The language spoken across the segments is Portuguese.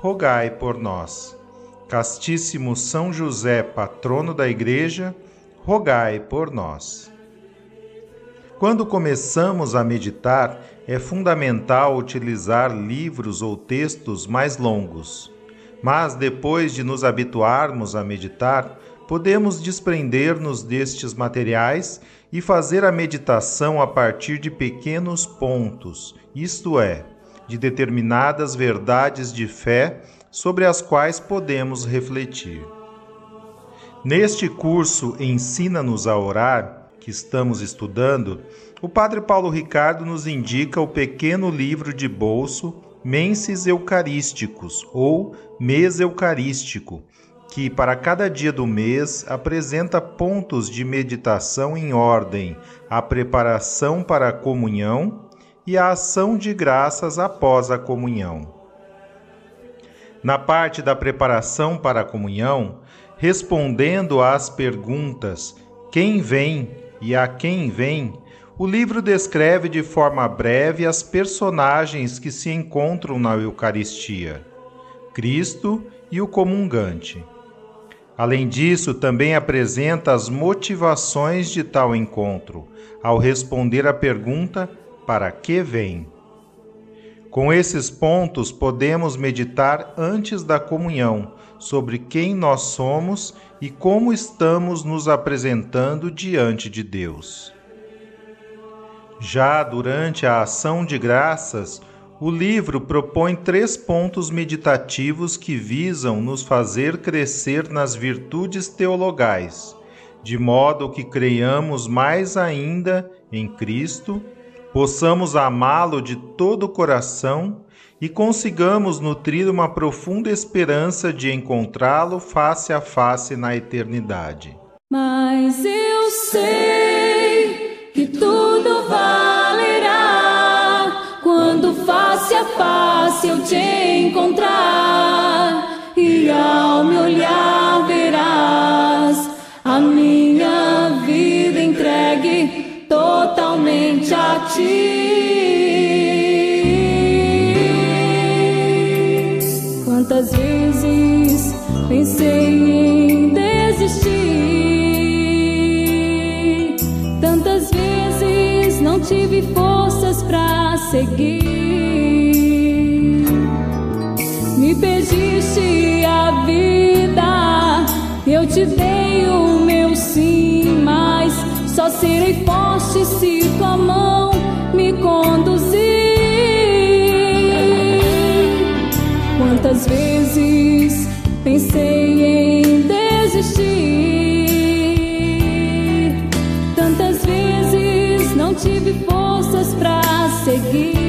rogai por nós. Castíssimo São José, patrono da Igreja, rogai por nós. Quando começamos a meditar, é fundamental utilizar livros ou textos mais longos. Mas depois de nos habituarmos a meditar, podemos desprender-nos destes materiais e fazer a meditação a partir de pequenos pontos, isto é, de determinadas verdades de fé sobre as quais podemos refletir. Neste curso Ensina-nos a Orar, que estamos estudando, o Padre Paulo Ricardo nos indica o pequeno livro de bolso Menses Eucarísticos ou Mês Eucarístico, que para cada dia do mês apresenta pontos de meditação em ordem, a preparação para a comunhão e a ação de graças após a comunhão. Na parte da preparação para a comunhão, respondendo às perguntas quem vem e a quem vem, o livro descreve de forma breve as personagens que se encontram na Eucaristia: Cristo e o comungante. Além disso, também apresenta as motivações de tal encontro, ao responder à pergunta para que vem. Com esses pontos, podemos meditar antes da comunhão sobre quem nós somos e como estamos nos apresentando diante de Deus. Já durante a ação de graças, o livro propõe três pontos meditativos que visam nos fazer crescer nas virtudes teologais, de modo que creiamos mais ainda em Cristo possamos amá-lo de todo o coração e consigamos nutrir uma profunda esperança de encontrá-lo face a face na eternidade. Mas eu sei que tudo valerá quando face a face eu te encontrar e ao me olhar verás Quantas vezes pensei em desistir, tantas vezes não tive forças para seguir. Me pediste a vida, eu te dei o meu sim, mas só serei forte se tua mão tantas vezes não tive forças para seguir.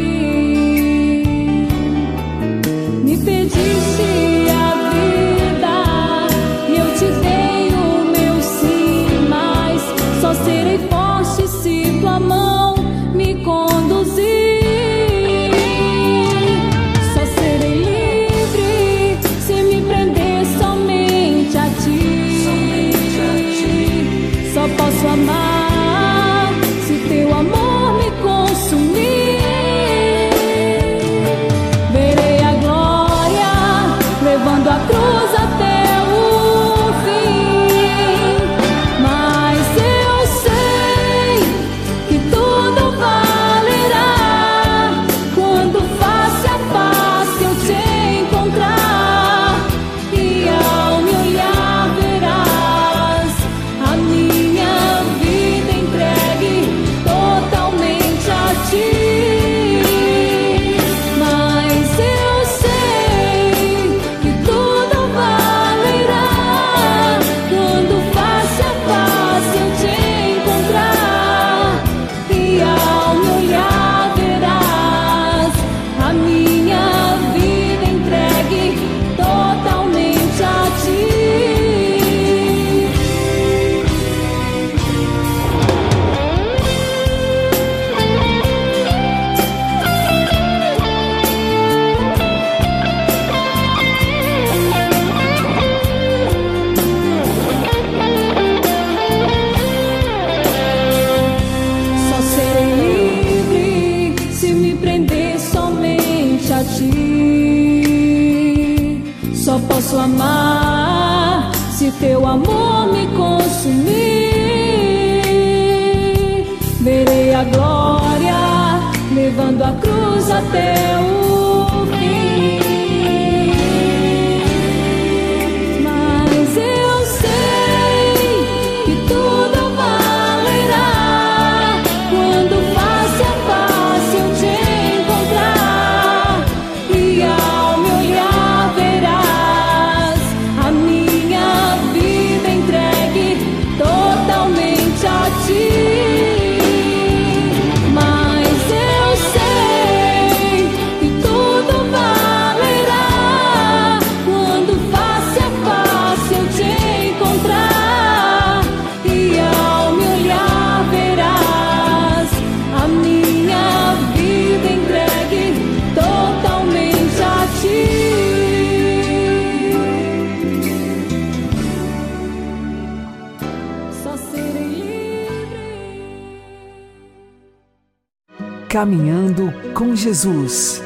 Caminhando com Jesus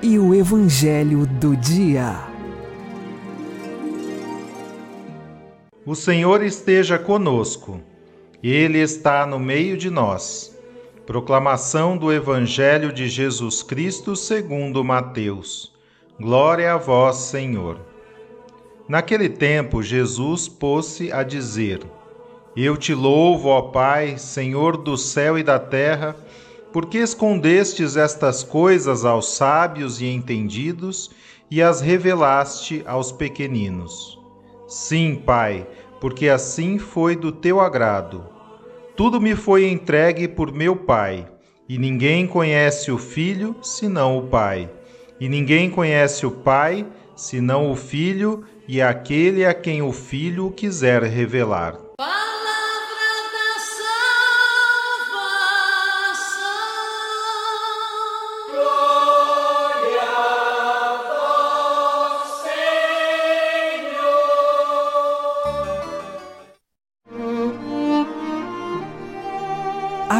e o Evangelho do Dia. O Senhor esteja conosco, Ele está no meio de nós. Proclamação do Evangelho de Jesus Cristo segundo Mateus. Glória a vós, Senhor. Naquele tempo, Jesus pôs-se a dizer: Eu te louvo, ó Pai, Senhor do céu e da terra por que escondestes estas coisas aos sábios e entendidos e as revelaste aos pequeninos? Sim, Pai, porque assim foi do teu agrado. Tudo me foi entregue por meu Pai, e ninguém conhece o Filho senão o Pai, e ninguém conhece o Pai senão o Filho e aquele a quem o Filho quiser revelar.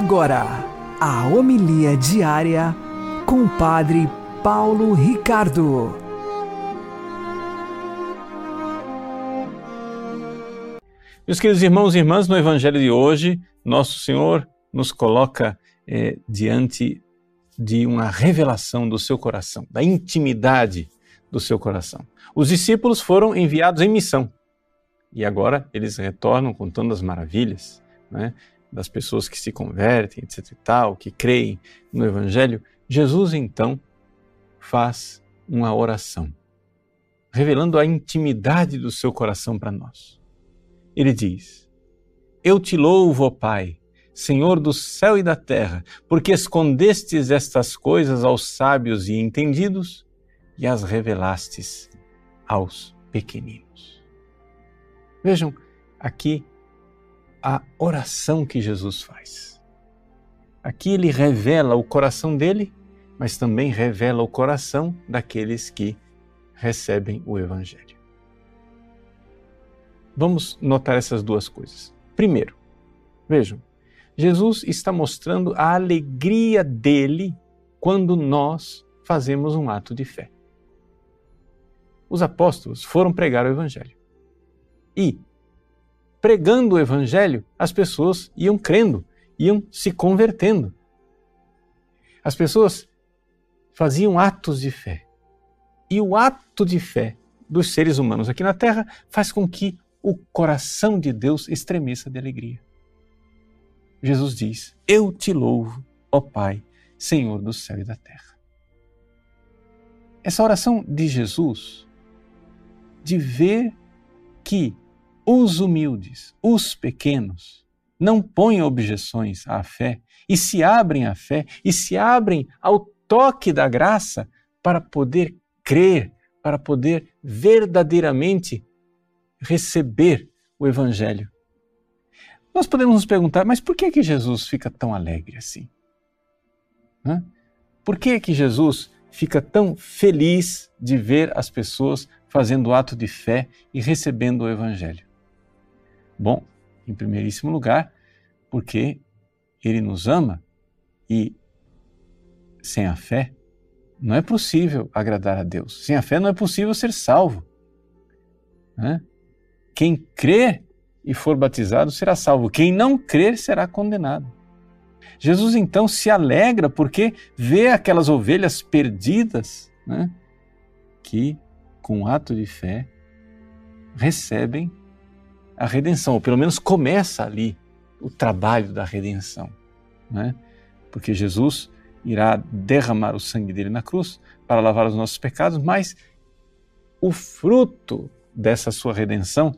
Agora, a homilia diária com o Padre Paulo Ricardo. Meus queridos irmãos e irmãs, no Evangelho de hoje, Nosso Senhor nos coloca é, diante de uma revelação do seu coração, da intimidade do seu coração. Os discípulos foram enviados em missão e agora eles retornam contando as maravilhas. Né? Das pessoas que se convertem, etc e tal, que creem no Evangelho, Jesus então faz uma oração, revelando a intimidade do seu coração para nós. Ele diz: Eu te louvo, ó Pai, Senhor do céu e da terra, porque escondestes estas coisas aos sábios e entendidos e as revelastes aos pequeninos. Vejam, aqui a oração que Jesus faz. Aqui ele revela o coração dele, mas também revela o coração daqueles que recebem o Evangelho. Vamos notar essas duas coisas. Primeiro, vejam, Jesus está mostrando a alegria dele quando nós fazemos um ato de fé. Os apóstolos foram pregar o Evangelho. E pregando o Evangelho, as pessoas iam crendo, iam se convertendo. As pessoas faziam atos de fé. E o ato de fé dos seres humanos aqui na Terra faz com que o coração de Deus estremeça de alegria. Jesus diz: Eu te louvo, ó Pai, Senhor do céu e da terra. Essa oração de Jesus, de ver que os humildes, os pequenos, não põem objeções à fé e se abrem à fé e se abrem ao toque da graça para poder crer, para poder verdadeiramente receber o Evangelho. Nós podemos nos perguntar, mas por que que Jesus fica tão alegre assim? Hã? Por que que Jesus fica tão feliz de ver as pessoas fazendo ato de fé e recebendo o Evangelho? Bom, em primeiríssimo lugar, porque Ele nos ama e sem a fé não é possível agradar a Deus. Sem a fé não é possível ser salvo. Né? quem crer e for batizado será salvo, quem não crer será condenado. Jesus então se alegra porque vê aquelas ovelhas perdidas né, que, com ato de fé, recebem a redenção, ou pelo menos começa ali o trabalho da redenção. Né? Porque Jesus irá derramar o sangue dele na cruz para lavar os nossos pecados, mas o fruto dessa sua redenção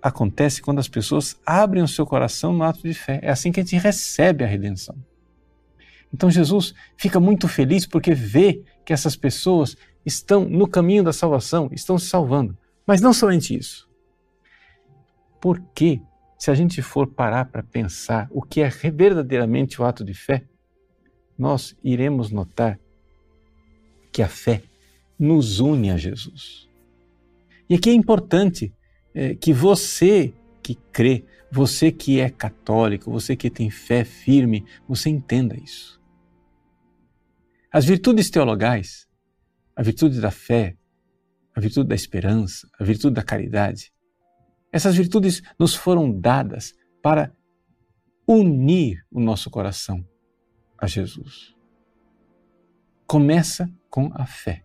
acontece quando as pessoas abrem o seu coração no ato de fé. É assim que a gente recebe a redenção. Então Jesus fica muito feliz porque vê que essas pessoas estão no caminho da salvação, estão se salvando. Mas não somente isso. Porque, se a gente for parar para pensar o que é verdadeiramente o ato de fé, nós iremos notar que a fé nos une a Jesus. E aqui é importante é, que você que crê, você que é católico, você que tem fé firme, você entenda isso. As virtudes teologais, a virtude da fé, a virtude da esperança, a virtude da caridade, essas virtudes nos foram dadas para unir o nosso coração a Jesus. Começa com a fé.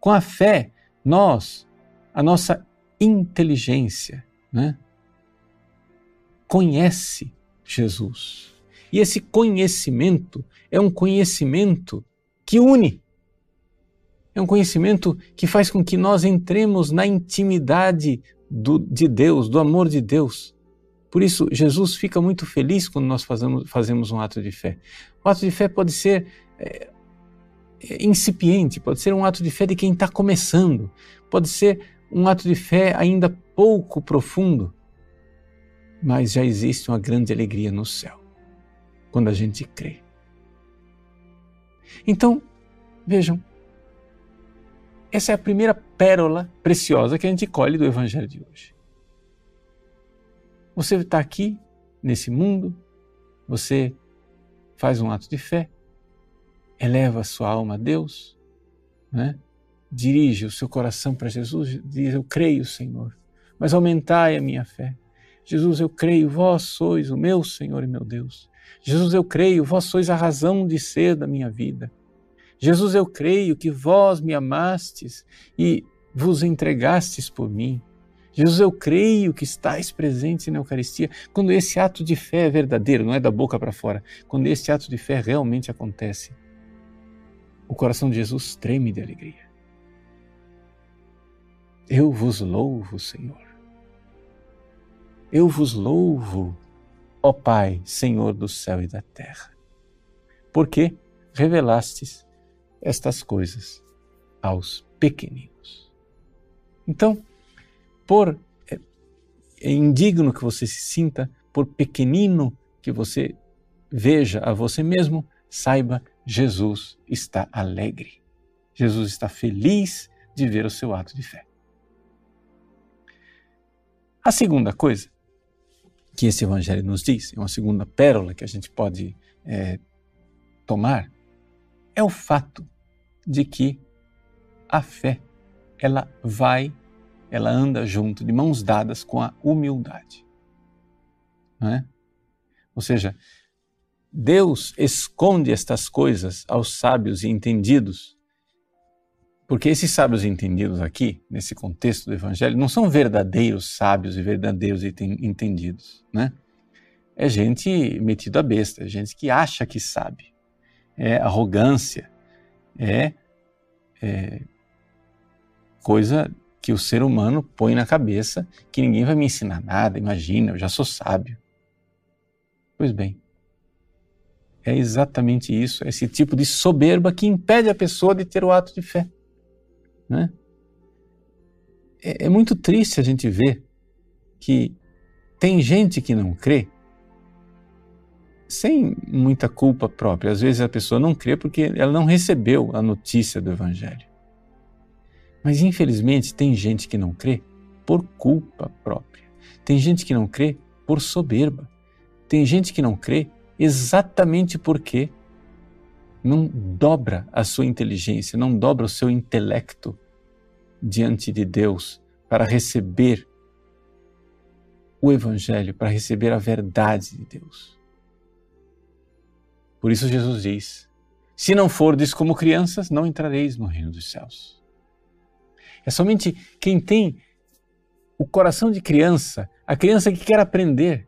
Com a fé, nós, a nossa inteligência, né? conhece Jesus. E esse conhecimento é um conhecimento que une. É um conhecimento que faz com que nós entremos na intimidade do, de Deus, do amor de Deus. Por isso, Jesus fica muito feliz quando nós fazemos, fazemos um ato de fé. O ato de fé pode ser é, é incipiente, pode ser um ato de fé de quem está começando, pode ser um ato de fé ainda pouco profundo, mas já existe uma grande alegria no céu quando a gente crê. Então, vejam, essa é a primeira pérola preciosa que a gente colhe do Evangelho de hoje. Você está aqui, nesse mundo, você faz um ato de fé, eleva a sua alma a Deus, né? dirige o seu coração para Jesus, diz: Eu creio, Senhor, mas aumentai a minha fé. Jesus, eu creio, vós sois o meu Senhor e meu Deus. Jesus, eu creio, vós sois a razão de ser da minha vida. Jesus, eu creio que vós me amastes e vos entregastes por mim. Jesus, eu creio que estáis presentes na Eucaristia. Quando esse ato de fé é verdadeiro, não é da boca para fora, quando esse ato de fé realmente acontece, o coração de Jesus treme de alegria. Eu vos louvo, Senhor. Eu vos louvo, ó Pai, Senhor do céu e da terra, porque revelastes estas coisas aos pequeninos. Então, por é, é indigno que você se sinta, por pequenino que você veja a você mesmo, saiba, Jesus está alegre. Jesus está feliz de ver o seu ato de fé. A segunda coisa que esse evangelho nos diz, é uma segunda pérola que a gente pode é, tomar, é o fato de que a fé ela vai, ela anda junto, de mãos dadas com a humildade. Não é? Ou seja, Deus esconde estas coisas aos sábios e entendidos porque esses sábios entendidos aqui, nesse contexto do Evangelho, não são verdadeiros sábios e verdadeiros entendidos, né? É gente metida a besta, é gente que acha que sabe. É arrogância, é, é coisa que o ser humano põe na cabeça que ninguém vai me ensinar nada, imagina, eu já sou sábio. Pois bem, é exatamente isso, esse tipo de soberba que impede a pessoa de ter o ato de fé. Né? É, é muito triste a gente ver que tem gente que não crê sem muita culpa própria. Às vezes a pessoa não crê porque ela não recebeu a notícia do Evangelho. Mas infelizmente tem gente que não crê por culpa própria. Tem gente que não crê por soberba. Tem gente que não crê exatamente porque não dobra a sua inteligência, não dobra o seu intelecto diante de Deus para receber o Evangelho, para receber a verdade de Deus. Por isso Jesus diz: Se não fordes como crianças, não entrareis no reino dos céus. É somente quem tem o coração de criança, a criança que quer aprender.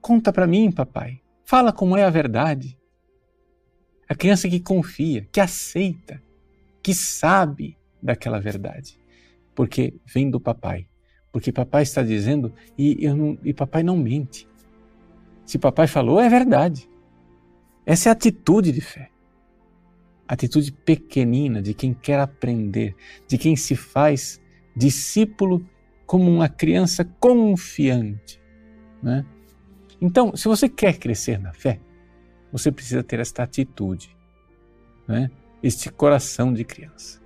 Conta para mim, papai. Fala como é a verdade. A criança que confia, que aceita, que sabe daquela verdade, porque vem do papai. Porque papai está dizendo e, não, e papai não mente. Se papai falou, é verdade. Essa é a atitude de fé. Atitude pequenina de quem quer aprender, de quem se faz discípulo como uma criança confiante. Né? Então, se você quer crescer na fé, você precisa ter esta atitude, né? este coração de criança.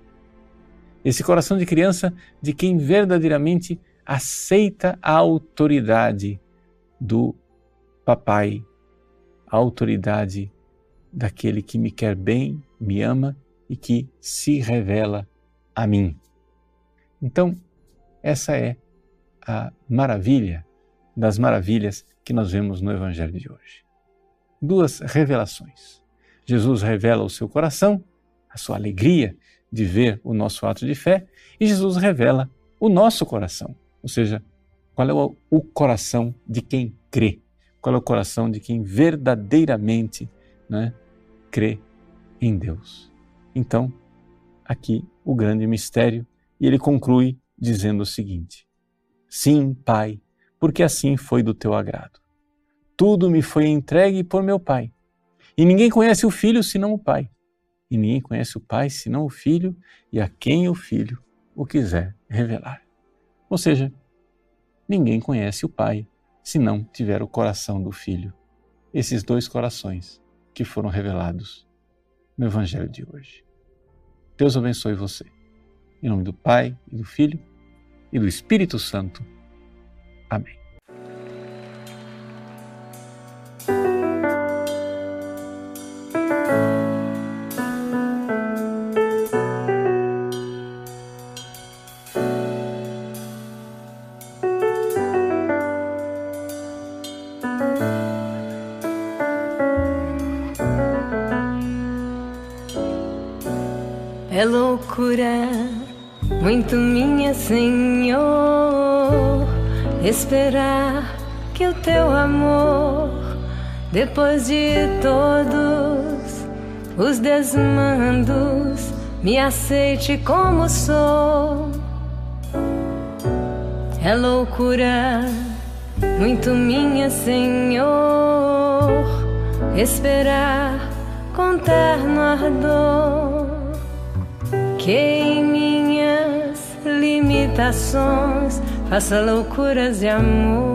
Esse coração de criança de quem verdadeiramente aceita a autoridade do papai, a autoridade daquele que me quer bem, me ama e que se revela a mim. Então, essa é a maravilha das maravilhas que nós vemos no Evangelho de hoje. Duas revelações. Jesus revela o seu coração, a sua alegria de ver o nosso ato de fé, e Jesus revela o nosso coração, ou seja, qual é o, coração de quem crê, qual é o coração de quem verdadeiramente né, crê em Deus. Então, aqui o grande mistério, e ele conclui dizendo o seguinte: Sim, Pai, porque assim foi do teu agrado. Tudo me foi entregue por meu Pai. E ninguém conhece o Filho senão o Pai. E ninguém conhece o Pai senão o Filho e a quem o Filho o quiser revelar. Ou seja, ninguém conhece o Pai se não tiver o coração do Filho. Esses dois corações que foram revelados no Evangelho de hoje. Deus abençoe você. Em nome do Pai, e do Filho e do Espírito Santo. Amém. Depois de todos os desmandos, me aceite como sou. É loucura muito minha, Senhor, esperar com terno ardor que em minhas limitações faça loucuras de amor.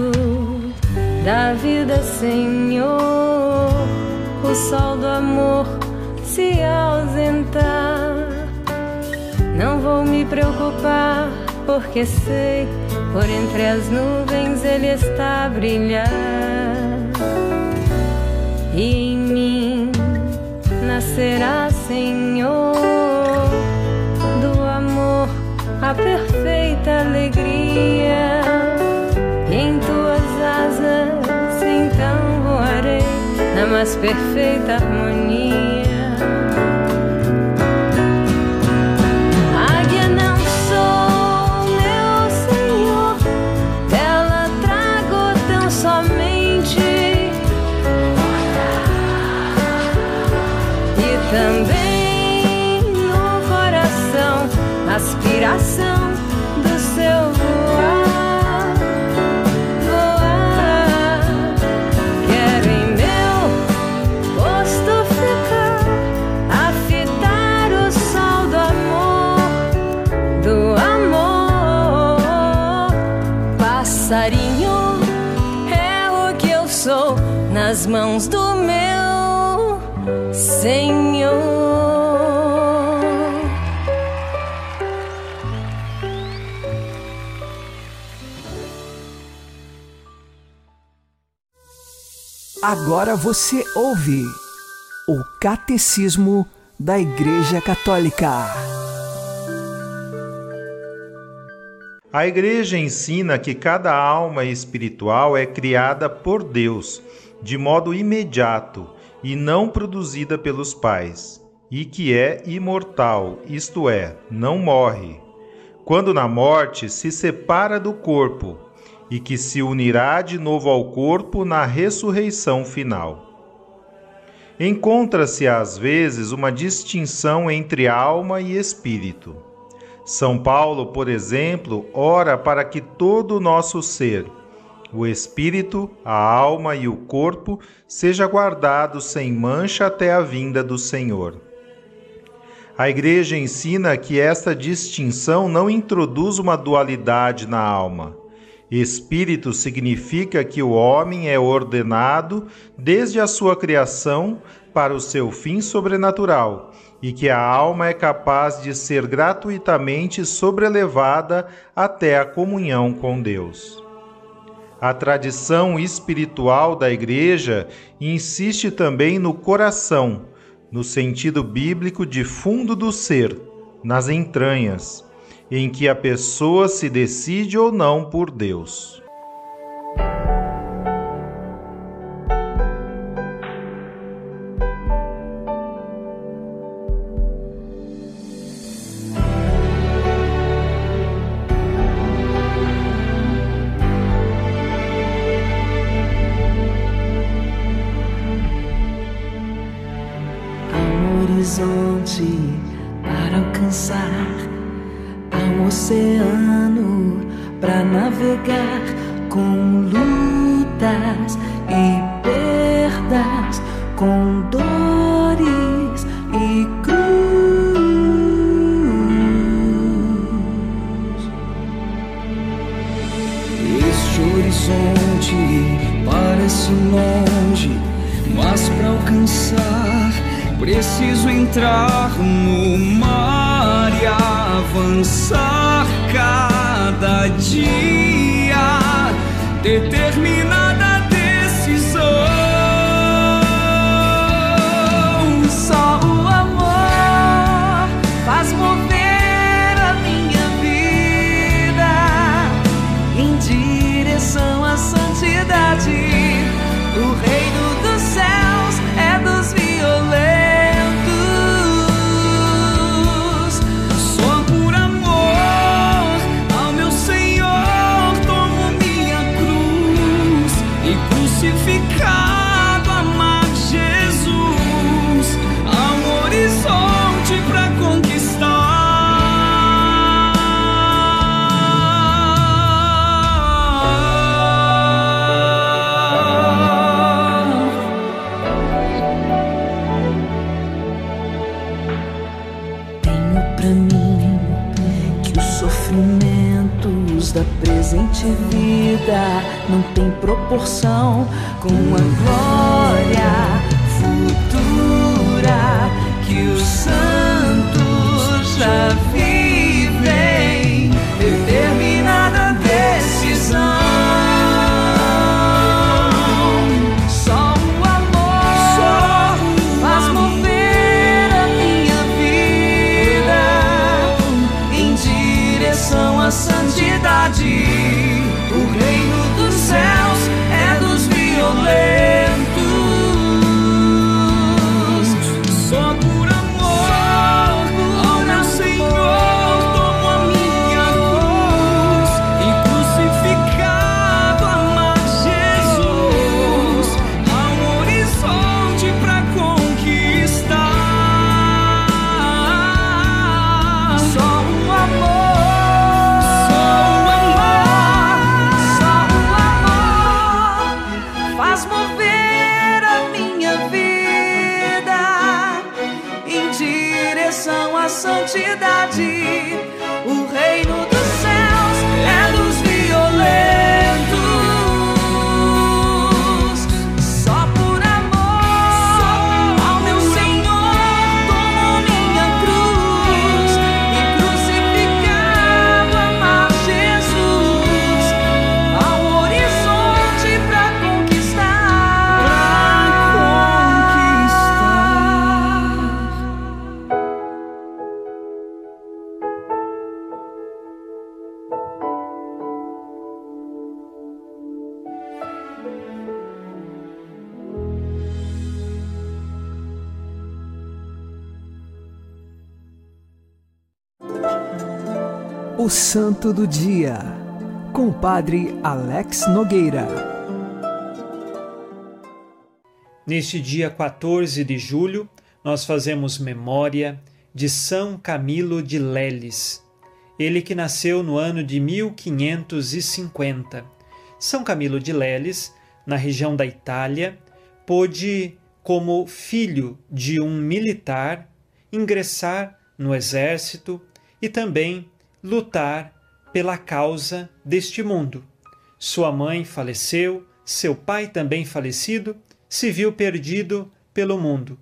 da vida, Senhor, o sol do amor se ausentar, não vou me preocupar, porque sei, por entre as nuvens ele está a brilhar. E em mim nascerá, Senhor, do amor a perfeita alegria na mais perfeita harmonia. Nas mãos do meu Senhor. Agora você ouve o Catecismo da Igreja Católica. A Igreja ensina que cada alma espiritual é criada por Deus de modo imediato e não produzida pelos pais, e que é imortal, isto é, não morre. Quando na morte se separa do corpo e que se unirá de novo ao corpo na ressurreição final. Encontra-se às vezes uma distinção entre alma e espírito. São Paulo, por exemplo, ora para que todo o nosso ser, o espírito, a alma e o corpo, seja guardado sem mancha até a vinda do Senhor. A Igreja ensina que esta distinção não introduz uma dualidade na alma Espírito significa que o homem é ordenado desde a sua criação para o seu fim sobrenatural e que a alma é capaz de ser gratuitamente sobrelevada até a comunhão com Deus. A tradição espiritual da Igreja insiste também no coração, no sentido bíblico de fundo do ser, nas entranhas em que a pessoa se decide ou não por Deus. Avançar cada dia, determinada não têm proporção com a glória Santo do Dia, com o Padre Alex Nogueira. Neste dia 14 de julho, nós fazemos memória de São Camilo de Leles, ele que nasceu no ano de 1550. São Camilo de Leles, na região da Itália, pôde, como filho de um militar, ingressar no exército e também lutar pela causa deste mundo. Sua mãe faleceu, seu pai também falecido, se viu perdido pelo mundo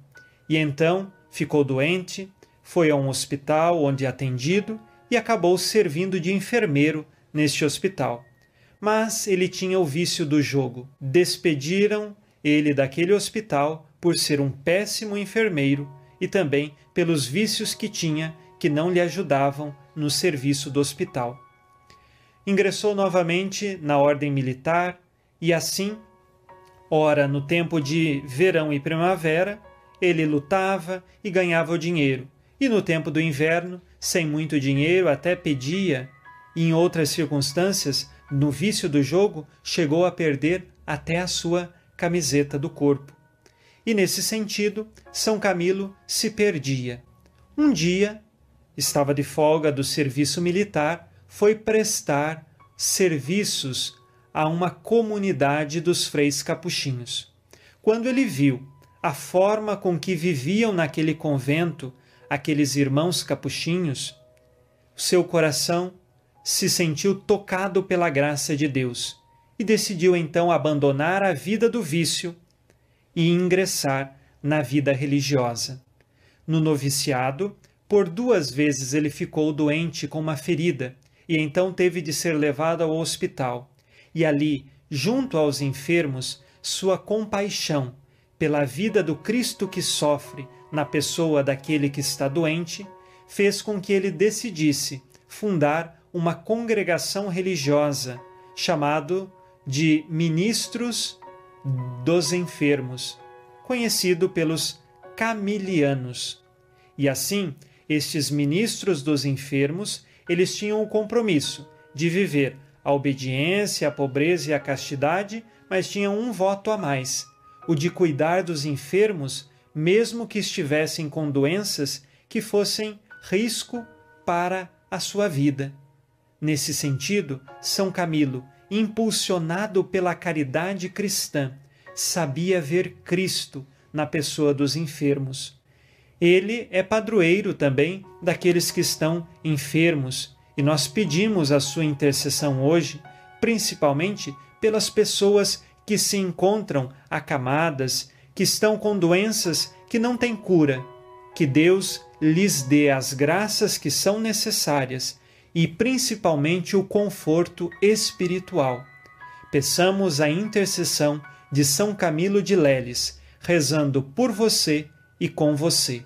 e então ficou doente, foi a um hospital onde atendido e acabou servindo de enfermeiro neste hospital. Mas ele tinha o vício do jogo. Despediram ele daquele hospital por ser um péssimo enfermeiro e também pelos vícios que tinha que não lhe ajudavam no serviço do hospital. Ingressou novamente na ordem militar e assim, ora no tempo de verão e primavera, ele lutava e ganhava o dinheiro, e no tempo do inverno, sem muito dinheiro, até pedia, e em outras circunstâncias, no vício do jogo, chegou a perder até a sua camiseta do corpo. E nesse sentido, São Camilo se perdia. Um dia, estava de folga do serviço militar, foi prestar serviços a uma comunidade dos freis capuchinhos. Quando ele viu a forma com que viviam naquele convento aqueles irmãos capuchinhos, seu coração se sentiu tocado pela graça de Deus e decidiu então abandonar a vida do vício e ingressar na vida religiosa. No noviciado, por duas vezes ele ficou doente com uma ferida e então teve de ser levado ao hospital. E ali, junto aos enfermos, sua compaixão pela vida do Cristo que sofre na pessoa daquele que está doente, fez com que ele decidisse fundar uma congregação religiosa chamado de Ministros dos Enfermos, conhecido pelos Camilianos. E assim, estes ministros dos enfermos, eles tinham o compromisso de viver a obediência, a pobreza e a castidade, mas tinham um voto a mais, o de cuidar dos enfermos, mesmo que estivessem com doenças que fossem risco para a sua vida. Nesse sentido, São Camilo, impulsionado pela caridade cristã, sabia ver Cristo na pessoa dos enfermos. Ele é padroeiro também daqueles que estão enfermos, e nós pedimos a sua intercessão hoje, principalmente pelas pessoas que se encontram acamadas, que estão com doenças que não têm cura. Que Deus lhes dê as graças que são necessárias e principalmente o conforto espiritual. Peçamos a intercessão de São Camilo de Leles, rezando por você e com você.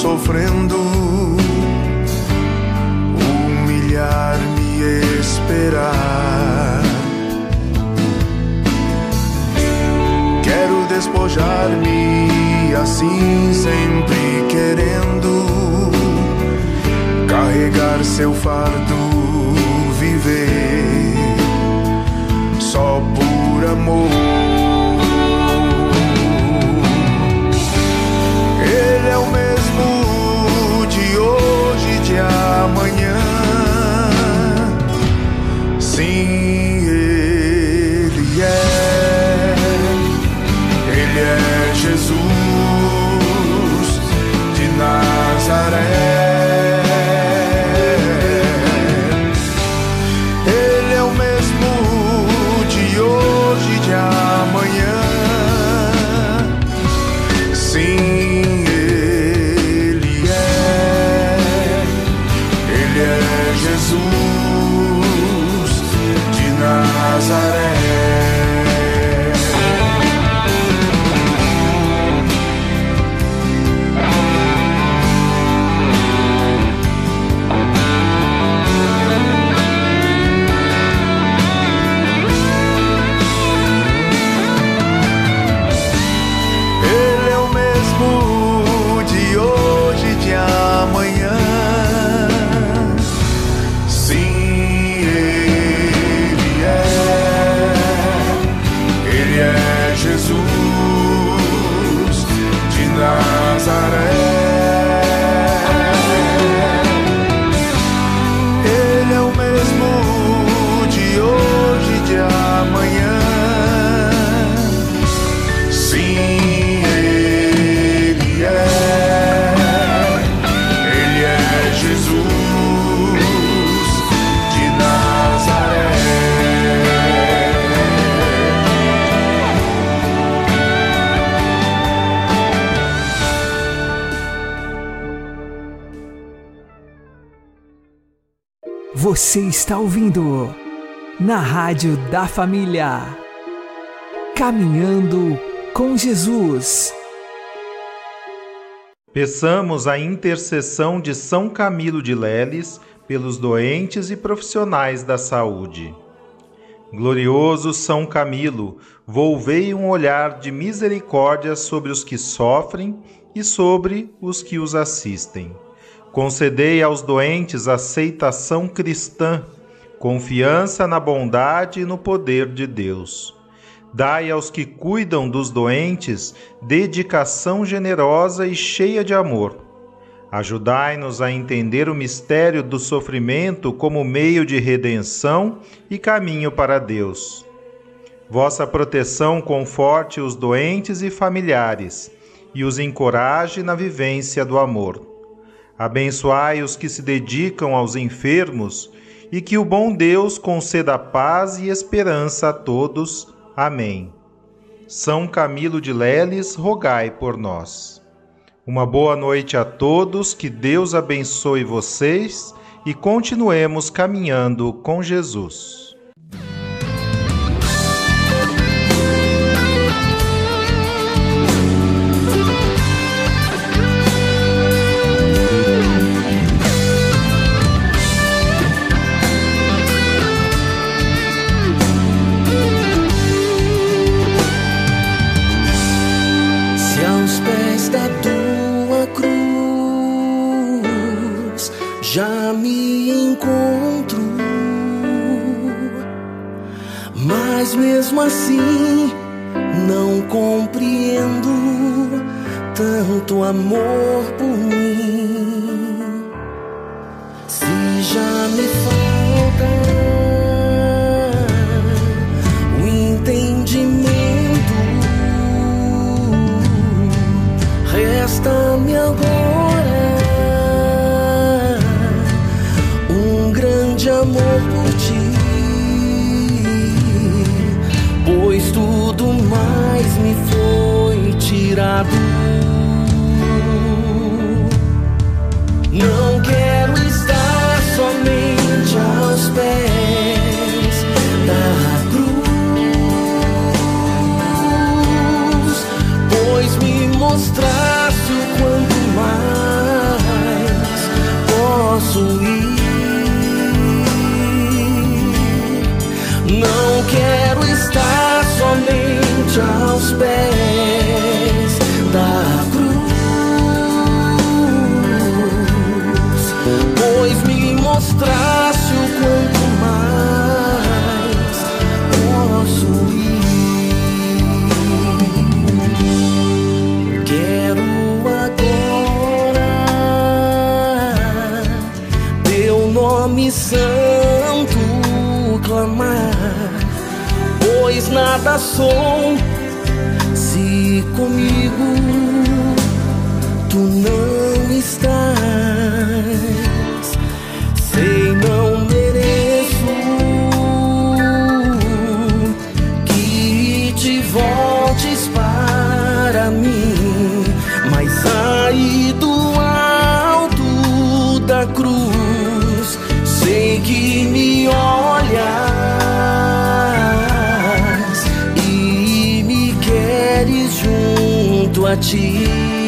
sofrendo, humilhar-me esperar. Quero despojar-me assim, sempre querendo carregar seu fardo, viver só por amor. Nazaré. Ele Você está ouvindo na Rádio da Família. Caminhando com Jesus. Peçamos a intercessão de São Camilo de Leles pelos doentes e profissionais da saúde. Glorioso São Camilo, volvei um olhar de misericórdia sobre os que sofrem e sobre os que os assistem. Concedei aos doentes aceitação cristã, confiança na bondade e no poder de Deus. Dai aos que cuidam dos doentes dedicação generosa e cheia de amor. Ajudai-nos a entender o mistério do sofrimento como meio de redenção e caminho para Deus. Vossa proteção conforte os doentes e familiares e os encoraje na vivência do amor. Abençoai os que se dedicam aos enfermos e que o bom Deus conceda paz e esperança a todos. Amém. São Camilo de Leles, rogai por nós. Uma boa noite a todos, que Deus abençoe vocês e continuemos caminhando com Jesus. Amor santo clamar, pois nada sou se comigo tu não estás. A ti.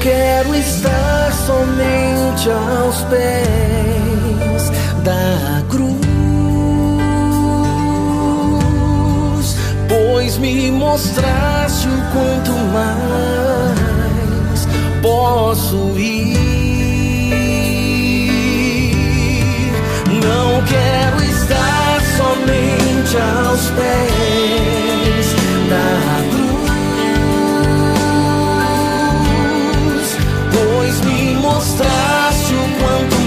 quero estar somente aos pés da cruz, pois me mostraste o quanto mais posso ir. Não quero estar somente aos pés. mostrasse o quanto